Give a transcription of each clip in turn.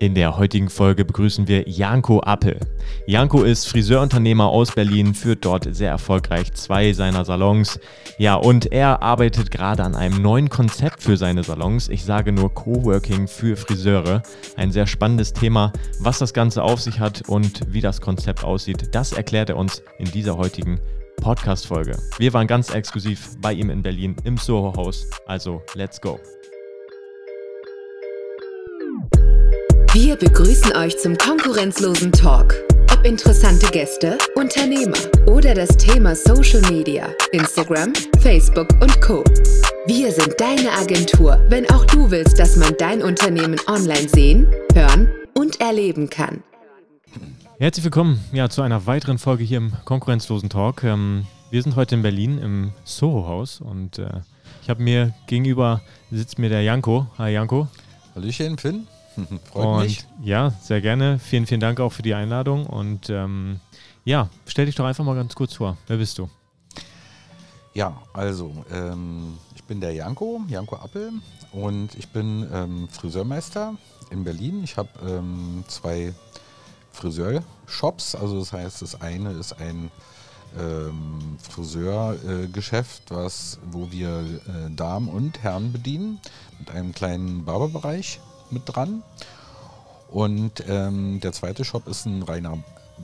In der heutigen Folge begrüßen wir Janko Appel. Janko ist Friseurunternehmer aus Berlin, führt dort sehr erfolgreich zwei seiner Salons. Ja, und er arbeitet gerade an einem neuen Konzept für seine Salons. Ich sage nur Coworking für Friseure. Ein sehr spannendes Thema. Was das Ganze auf sich hat und wie das Konzept aussieht, das erklärt er uns in dieser heutigen Podcast-Folge. Wir waren ganz exklusiv bei ihm in Berlin im Soho-Haus. Also, let's go. Wir begrüßen euch zum konkurrenzlosen Talk. Ob interessante Gäste, Unternehmer oder das Thema Social Media, Instagram, Facebook und Co. Wir sind deine Agentur, wenn auch du willst, dass man dein Unternehmen online sehen, hören und erleben kann. Herzlich willkommen ja, zu einer weiteren Folge hier im konkurrenzlosen Talk. Ähm, wir sind heute in Berlin im Soho-Haus und äh, ich habe mir gegenüber sitzt mir der Janko. Hi Janko. Hallöchen, Finn. Freut und mich. Ja, sehr gerne. Vielen, vielen Dank auch für die Einladung. Und ähm, ja, stell dich doch einfach mal ganz kurz vor. Wer bist du? Ja, also ähm, ich bin der Janko, Janko Appel und ich bin ähm, Friseurmeister in Berlin. Ich habe ähm, zwei Friseurshops, also das heißt, das eine ist ein ähm, Friseurgeschäft, äh, wo wir äh, Damen und Herren bedienen mit einem kleinen Barberbereich mit dran. Und ähm, der zweite Shop ist ein reiner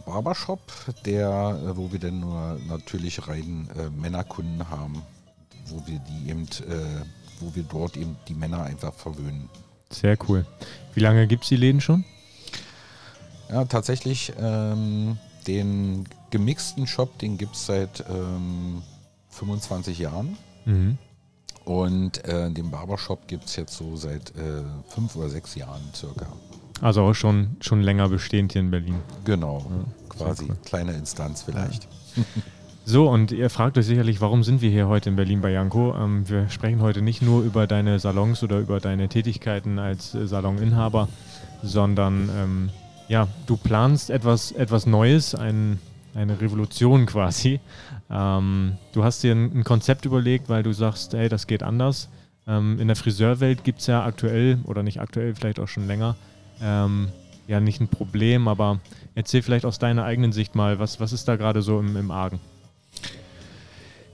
Barbershop, der, äh, wo wir dann nur natürlich rein äh, Männerkunden haben, wo wir die eben, äh, wo wir dort eben die Männer einfach verwöhnen. Sehr cool. Wie lange gibt es die Läden schon? Ja, tatsächlich ähm, den gemixten Shop, den gibt es seit ähm, 25 Jahren. Mhm. Und äh, den Barbershop gibt es jetzt so seit äh, fünf oder sechs Jahren circa. Also auch schon, schon länger bestehend hier in Berlin. Genau, ja, quasi. Cool. Kleine Instanz vielleicht. Ja. So, und ihr fragt euch sicherlich, warum sind wir hier heute in Berlin bei Janko? Ähm, wir sprechen heute nicht nur über deine Salons oder über deine Tätigkeiten als äh, Saloninhaber, sondern ähm, ja, du planst etwas, etwas Neues, ein, eine Revolution quasi. Ähm, du hast dir ein, ein, Konzept überlegt, weil du sagst, hey, das geht anders. Ähm, in der Friseurwelt gibt es ja aktuell, oder nicht aktuell, vielleicht auch schon länger, ähm, ja nicht ein Problem, aber erzähl vielleicht aus deiner eigenen Sicht mal, was, was ist da gerade so im, im Argen?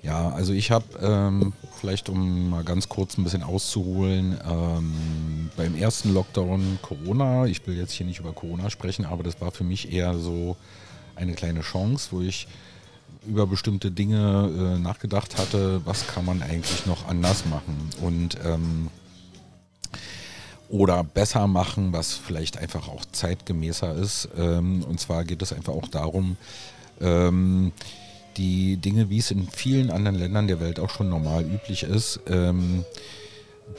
Ja, also ich habe ähm, vielleicht, um mal ganz kurz ein bisschen auszuholen, ähm, beim ersten Lockdown Corona, ich will jetzt hier nicht über Corona sprechen, aber das war für mich eher so eine kleine Chance, wo ich über bestimmte Dinge äh, nachgedacht hatte, was kann man eigentlich noch anders machen und ähm, oder besser machen, was vielleicht einfach auch zeitgemäßer ist. Ähm, und zwar geht es einfach auch darum, ähm, die Dinge, wie es in vielen anderen Ländern der Welt auch schon normal üblich ist, ähm,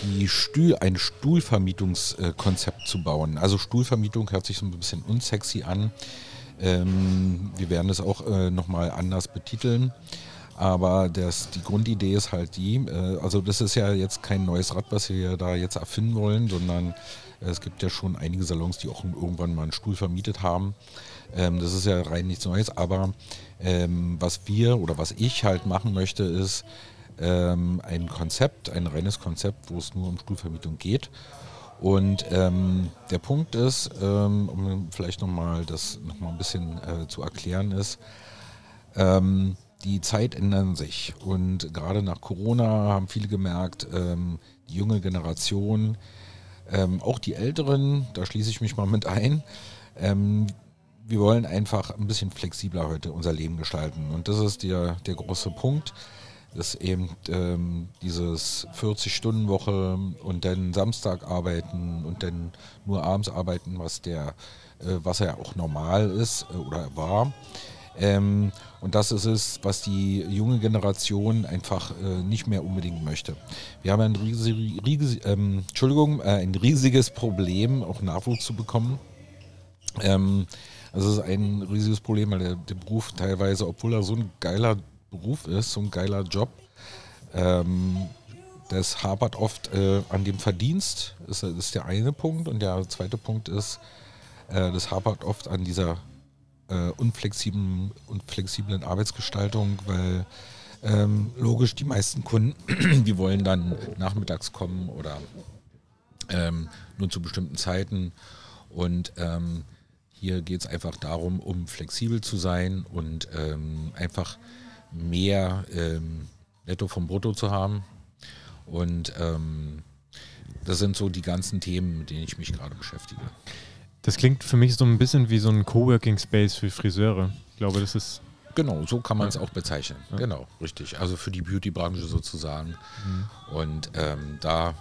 die Stuhl, ein Stuhlvermietungskonzept zu bauen. Also Stuhlvermietung hört sich so ein bisschen unsexy an. Ähm, wir werden es auch äh, nochmal anders betiteln. Aber das, die Grundidee ist halt die, äh, also das ist ja jetzt kein neues Rad, was wir da jetzt erfinden wollen, sondern es gibt ja schon einige Salons, die auch irgendwann mal einen Stuhl vermietet haben. Ähm, das ist ja rein nichts Neues, aber ähm, was wir oder was ich halt machen möchte, ist ähm, ein Konzept, ein reines Konzept, wo es nur um Stuhlvermietung geht. Und ähm, der Punkt ist, ähm, um vielleicht nochmal das nochmal ein bisschen äh, zu erklären, ist, ähm, die Zeit ändern sich. Und gerade nach Corona haben viele gemerkt, ähm, die junge Generation, ähm, auch die Älteren, da schließe ich mich mal mit ein, ähm, wir wollen einfach ein bisschen flexibler heute unser Leben gestalten. Und das ist der, der große Punkt ist eben ähm, dieses 40-Stunden-Woche und dann Samstag arbeiten und dann nur abends arbeiten, was der, äh, was ja auch normal ist äh, oder war. Ähm, und das ist es, was die junge Generation einfach äh, nicht mehr unbedingt möchte. Wir haben ein, riesig, riesig, ähm, Entschuldigung, äh, ein riesiges Problem, auch Nachwuchs zu bekommen. Ähm, das ist ein riesiges Problem, weil der, der Beruf teilweise, obwohl er so ein geiler Beruf ist, so ein geiler Job. Ähm, das hapert oft äh, an dem Verdienst, ist, ist der eine Punkt. Und der zweite Punkt ist, äh, das hapert oft an dieser äh, unflexiblen, unflexiblen Arbeitsgestaltung, weil ähm, logisch die meisten Kunden, die wollen dann nachmittags kommen oder ähm, nur zu bestimmten Zeiten. Und ähm, hier geht es einfach darum, um flexibel zu sein und ähm, einfach mehr ähm, Netto vom Brutto zu haben. Und ähm, das sind so die ganzen Themen, mit denen ich mich gerade beschäftige. Das klingt für mich so ein bisschen wie so ein Coworking Space für Friseure. Ich glaube, das ist. Genau, so kann man es auch bezeichnen. Ja. Genau, richtig. Also für die Beauty-Branche sozusagen. Mhm. Und ähm, da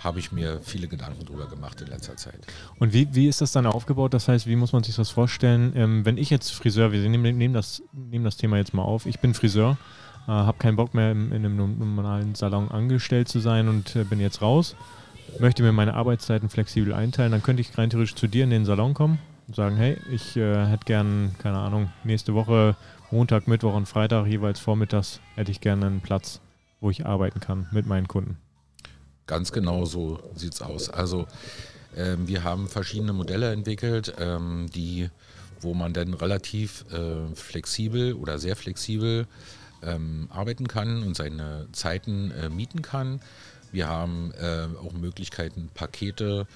habe ich mir viele Gedanken drüber gemacht in letzter Zeit. Und wie, wie ist das dann aufgebaut? Das heißt, wie muss man sich das vorstellen? Ähm, wenn ich jetzt Friseur, wir nehmen, nehmen, das, nehmen das Thema jetzt mal auf, ich bin Friseur, äh, habe keinen Bock mehr in, in, einem normalen Salon angestellt zu sein und äh, bin jetzt raus, möchte mir meine Arbeitszeiten flexibel einteilen, dann könnte ich rein theoretisch zu dir in den Salon kommen und sagen, hey, ich äh, hätte gern, keine Ahnung, nächste Woche Montag, Mittwoch und Freitag jeweils vormittags hätte ich gerne einen Platz, wo ich arbeiten kann mit meinen Kunden. Ganz genau so sieht es aus. Also ähm, wir haben verschiedene Modelle entwickelt, ähm, die, wo man dann relativ äh, flexibel oder sehr flexibel ähm, arbeiten kann und seine Zeiten äh, mieten kann. Wir haben äh, auch Möglichkeiten, Pakete,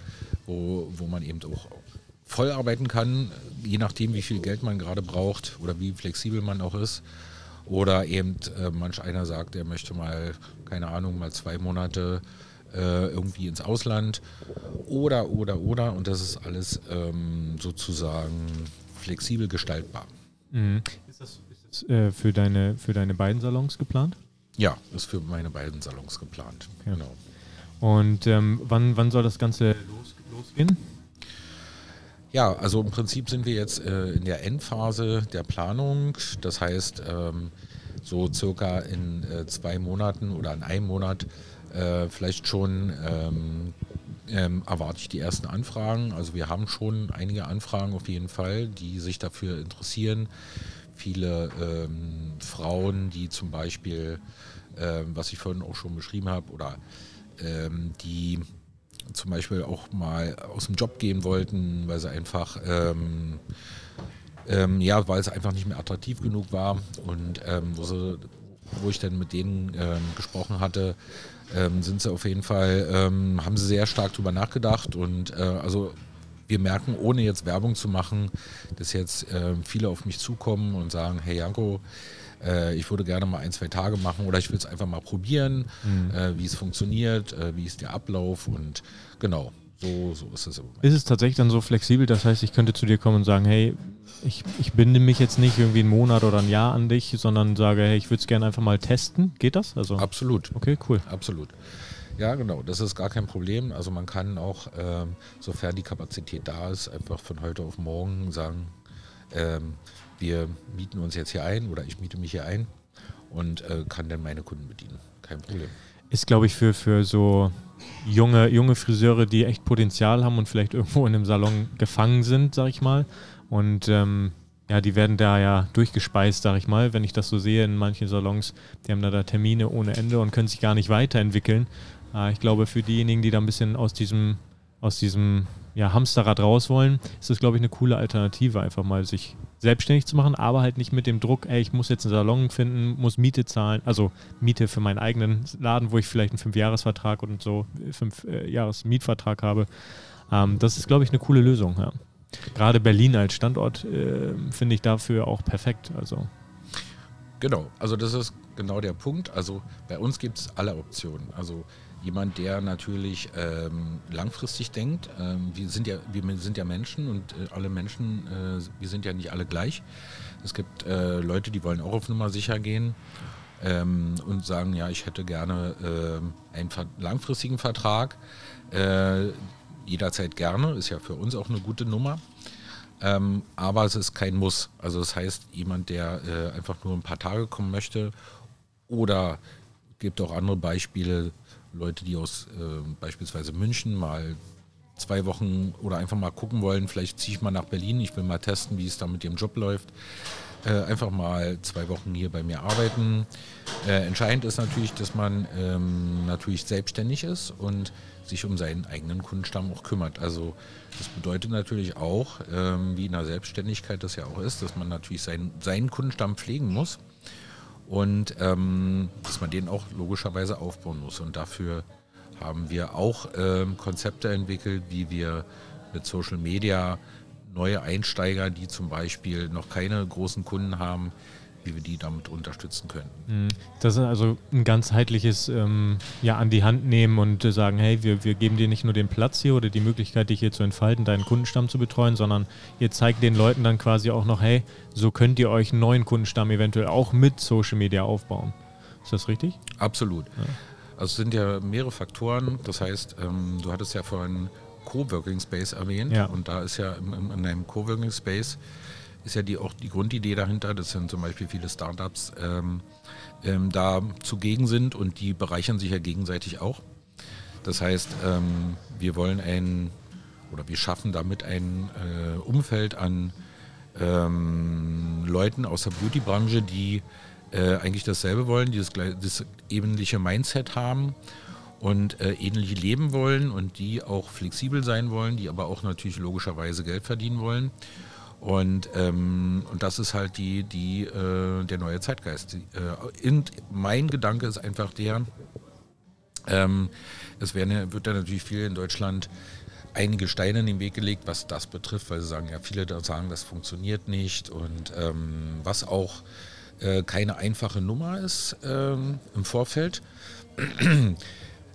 wo, wo man eben auch voll arbeiten kann, je nachdem, wie viel Geld man gerade braucht oder wie flexibel man auch ist. Oder eben äh, manch einer sagt, er möchte mal, keine Ahnung, mal zwei Monate äh, irgendwie ins Ausland oder, oder, oder. Und das ist alles ähm, sozusagen flexibel gestaltbar. Mhm. Ist das, ist das äh, für, deine, für deine beiden Salons geplant? Ja, ist für meine beiden Salons geplant. Okay. Genau. Und ähm, wann, wann soll das Ganze los, losgehen? Ja, also im Prinzip sind wir jetzt äh, in der Endphase der Planung. Das heißt, ähm, so circa in äh, zwei Monaten oder in einem Monat äh, vielleicht schon ähm, ähm, erwarte ich die ersten Anfragen. Also wir haben schon einige Anfragen auf jeden Fall, die sich dafür interessieren. Viele ähm, Frauen, die zum Beispiel, ähm, was ich vorhin auch schon beschrieben habe, oder ähm, die zum Beispiel auch mal aus dem Job gehen wollten, weil sie einfach ähm, ja, weil es einfach nicht mehr attraktiv genug war und ähm, wo, sie, wo ich dann mit denen ähm, gesprochen hatte, ähm, sind sie auf jeden Fall, ähm, haben sie sehr stark drüber nachgedacht und äh, also wir merken, ohne jetzt Werbung zu machen, dass jetzt äh, viele auf mich zukommen und sagen, hey Janko, äh, ich würde gerne mal ein, zwei Tage machen oder ich will es einfach mal probieren, mhm. Äh, wie es funktioniert, äh, wie ist der Ablauf und genau, so, so ist es. Ist es tatsächlich dann so flexibel, das heißt, ich könnte zu dir kommen und sagen, hey, ich, ich binde mich jetzt nicht irgendwie einen Monat oder ein Jahr an dich, sondern sage, hey, ich würde es gerne einfach mal testen. Geht das? Also, Absolut. Okay, cool. Absolut. Ja, genau, das ist gar kein Problem. Also man kann auch, ähm, sofern die Kapazität da ist, einfach von heute auf morgen sagen, ähm, wir mieten uns jetzt hier ein oder ich miete mich hier ein und äh, kann dann meine Kunden bedienen. Kein Problem. Ist, glaube ich, für, für so junge, junge Friseure, die echt Potenzial haben und vielleicht irgendwo in einem Salon gefangen sind, sag ich mal, und ähm, ja, die werden da ja durchgespeist, sag ich mal, wenn ich das so sehe in manchen Salons. Die haben da, da Termine ohne Ende und können sich gar nicht weiterentwickeln. Äh, ich glaube, für diejenigen, die da ein bisschen aus diesem, aus diesem ja, Hamsterrad raus wollen, ist das, glaube ich, eine coole Alternative, einfach mal sich selbstständig zu machen, aber halt nicht mit dem Druck, ey, ich muss jetzt einen Salon finden, muss Miete zahlen, also Miete für meinen eigenen Laden, wo ich vielleicht einen Fünfjahresvertrag und so, fünf äh, Jahres Mietvertrag habe. Ähm, das ist, glaube ich, eine coole Lösung, ja. Gerade Berlin als Standort äh, finde ich dafür auch perfekt. Also. Genau, also das ist genau der Punkt. Also bei uns gibt es alle Optionen. Also jemand, der natürlich ähm, langfristig denkt. Ähm, wir, sind ja, wir sind ja Menschen und äh, alle Menschen, äh, wir sind ja nicht alle gleich. Es gibt äh, Leute, die wollen auch auf Nummer sicher gehen ähm, und sagen, ja, ich hätte gerne ähm, einen langfristigen Vertrag. Äh, jederzeit gerne, ist ja für uns auch eine gute Nummer. Ähm, aber es ist kein Muss. Also das heißt, jemand, der äh, einfach nur ein paar Tage kommen möchte oder gibt auch andere Beispiele, Leute, die aus äh, beispielsweise München mal zwei Wochen oder einfach mal gucken wollen, vielleicht ziehe ich mal nach Berlin, ich will mal testen, wie es da mit dem Job läuft. Äh, einfach mal zwei Wochen hier bei mir arbeiten. Äh, entscheidend ist natürlich, dass man ähm, natürlich selbstständig ist und sich um seinen eigenen Kundenstamm auch kümmert. Also das bedeutet natürlich auch, ähm, wie in der Selbstständigkeit das ja auch ist, dass man natürlich seinen, seinen Kundenstamm pflegen muss und ähm, dass man den auch logischerweise aufbauen muss. Und dafür haben wir auch ähm, Konzepte entwickelt, wie wir mit Social Media neue Einsteiger, die zum Beispiel noch keine großen Kunden haben, wie wir die damit unterstützen können. Mhm. Das ist also ein ganzheitliches ähm, ja, an die Hand nehmen und äh, sagen, hey, wir, wir geben dir nicht nur den Platz hier oder die Möglichkeit, dich hier zu entfalten, deinen Kundenstamm zu betreuen, sondern ihr zeigt den Leuten dann quasi auch noch, hey, so könnt ihr euch einen neuen Kundenstamm eventuell auch mit Social Media aufbauen. Ist das richtig? Absolut. Ja. Also es sind ja mehrere Faktoren. Das heißt, ähm, du hattest ja vorhin Coworking Space erwähnt ja. und da ist ja in, in einem Coworking Space ist ja die, auch die Grundidee dahinter, dass sind zum Beispiel viele Startups ähm, ähm, da zugegen sind und die bereichern sich ja gegenseitig auch. Das heißt, ähm, wir wollen ein oder wir schaffen damit ein äh, Umfeld an ähm, Leuten aus der Beauty-Branche, die äh, eigentlich dasselbe wollen, die das, das ähnliche Mindset haben und äh, ähnlich leben wollen und die auch flexibel sein wollen, die aber auch natürlich logischerweise Geld verdienen wollen. Und, ähm, und das ist halt die, die, äh, der neue Zeitgeist. Äh, und mein Gedanke ist einfach der, ähm, es werden, wird ja natürlich viel in Deutschland einige Steine in den Weg gelegt, was das betrifft, weil sie sagen, ja, viele da sagen, das funktioniert nicht und ähm, was auch äh, keine einfache Nummer ist ähm, im Vorfeld.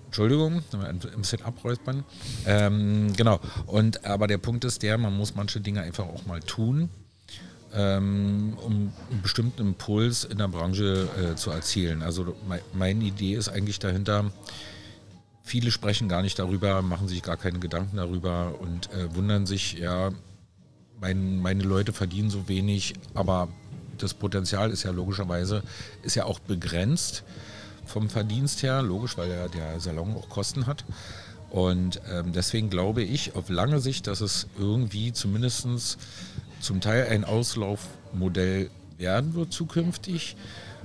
Entschuldigung, ein bisschen abräuspern. Ähm, genau. Und aber der Punkt ist der, man muss manche Dinge einfach auch mal tun, ähm, um einen bestimmten Impuls in der Branche äh, zu erzielen. Also me meine Idee ist eigentlich dahinter, viele sprechen gar nicht darüber, machen sich gar keine Gedanken darüber und äh, wundern sich, ja, mein, meine Leute verdienen so wenig, aber das Potenzial ist ja logischerweise, ist ja auch begrenzt vom Verdienst her, logisch, weil ja der Salon auch Kosten hat. Und ähm, deswegen glaube ich auf lange Sicht, dass es irgendwie zumindest zum Teil ein Auslaufmodell werden wird zukünftig,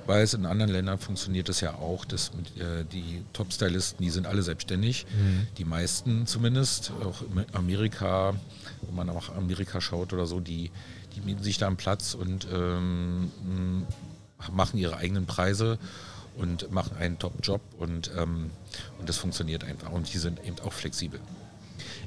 weil es in anderen Ländern funktioniert es ja auch, dass äh, die Top-Stylisten, die sind alle selbstständig, mhm. die meisten zumindest, auch in Amerika, wenn man nach Amerika schaut oder so, die, die mieten sich da einen Platz und ähm, machen ihre eigenen Preise und machen einen Top-Job und, ähm, und das funktioniert einfach. Und die sind eben auch flexibel.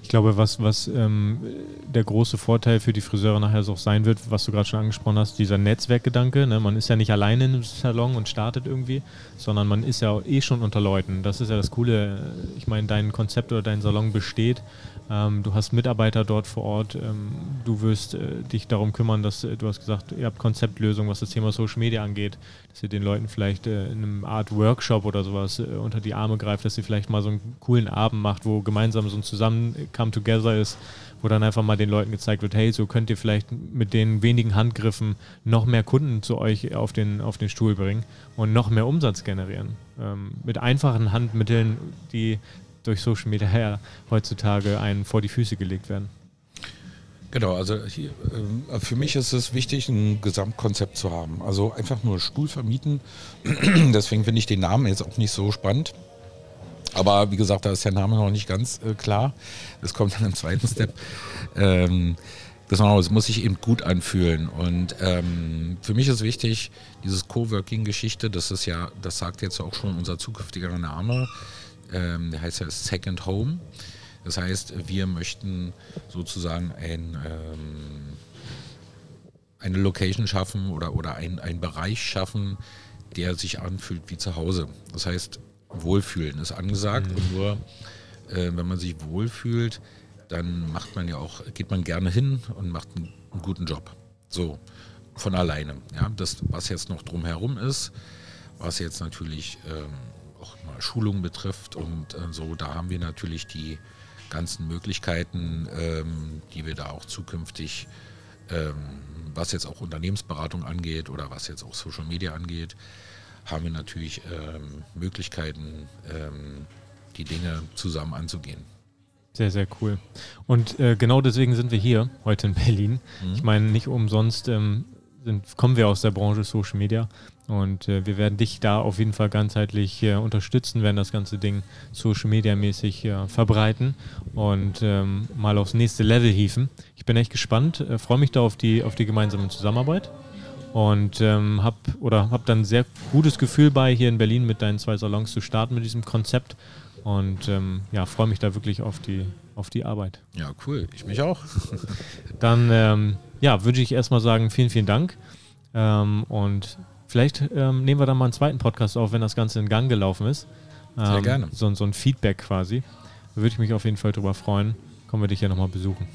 Ich glaube, was, was ähm, der große Vorteil für die Friseure nachher auch sein wird, was du gerade schon angesprochen hast, dieser Netzwerkgedanke. Ne? Man ist ja nicht alleine im Salon und startet irgendwie, sondern man ist ja eh schon unter Leuten. Das ist ja das Coole. Ich meine, dein Konzept oder dein Salon besteht ähm, du hast Mitarbeiter dort vor Ort. Ähm, du wirst äh, dich darum kümmern, dass äh, du hast gesagt, ihr habt Konzeptlösungen, was das Thema Social Media angeht, dass ihr den Leuten vielleicht äh, in einem Art Workshop oder sowas äh, unter die Arme greift, dass ihr vielleicht mal so einen coolen Abend macht, wo gemeinsam so ein Zusammen-Come-Together ist, wo dann einfach mal den Leuten gezeigt wird, hey, so könnt ihr vielleicht mit den wenigen Handgriffen noch mehr Kunden zu euch auf den, auf den Stuhl bringen und noch mehr Umsatz generieren. Ähm, mit einfachen Handmitteln, die durch Social Media her heutzutage einen vor die Füße gelegt werden. Genau, also hier, äh, für mich ist es wichtig, ein Gesamtkonzept zu haben. Also einfach nur Stuhl vermieten. Deswegen finde ich den Namen jetzt auch nicht so spannend. Aber wie gesagt, da ist der Name noch nicht ganz äh, klar. Das kommt dann im zweiten Step. Ähm, es muss sich eben gut anfühlen. Und ähm, für mich ist wichtig, dieses Coworking-Geschichte, das ist ja, das sagt jetzt auch schon unser zukünftiger Name ähm, der heißt ja Second Home. Das heißt, wir möchten sozusagen ein, ähm, eine Location schaffen oder, oder einen Bereich schaffen, der sich anfühlt wie zu Hause. Das heißt, Wohlfühlen ist angesagt mhm. und nur äh, wenn man sich wohlfühlt, dann macht man ja auch, geht man gerne hin und macht einen, einen guten Job. So, von alleine. Ja, das, was jetzt noch drumherum ist, was jetzt natürlich ähm, Schulung betrifft und äh, so, da haben wir natürlich die ganzen Möglichkeiten, ähm, die wir da auch zukünftig, ähm, was jetzt auch Unternehmensberatung angeht oder was jetzt auch Social Media angeht, haben wir natürlich ähm, Möglichkeiten, ähm, die Dinge zusammen anzugehen. Sehr, sehr cool. Und äh, genau deswegen sind wir hier heute in Berlin. Mhm. Ich meine, nicht umsonst ähm, sind, kommen wir aus der Branche Social Media und äh, wir werden dich da auf jeden Fall ganzheitlich äh, unterstützen, werden das ganze Ding Social Media mäßig äh, verbreiten und ähm, mal aufs nächste Level hieven. Ich bin echt gespannt, äh, freue mich da auf die, auf die gemeinsame Zusammenarbeit und ähm, habe oder hab dann ein sehr gutes Gefühl bei, hier in Berlin mit deinen zwei Salons zu starten mit diesem Konzept Und ähm, ja, freue mich da wirklich auf die, auf die Arbeit. Ja, cool. Ich mich auch. Dann ähm, ja, würde ich erstmal sagen, vielen, vielen Dank. Ähm, und vielleicht ähm, nehmen wir dann mal einen zweiten Podcast auf, wenn das Ganze in Gang gelaufen ist. Sehr Ähm, gerne. So, so ein Feedback quasi. Da würde ich mich auf jeden Fall drüber freuen. Kommen wir dich ja nochmal besuchen.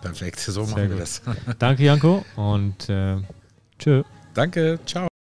Perfekt, so Sehr machen wir gut. das. Danke, Janko, und äh, tschö. Danke, ciao.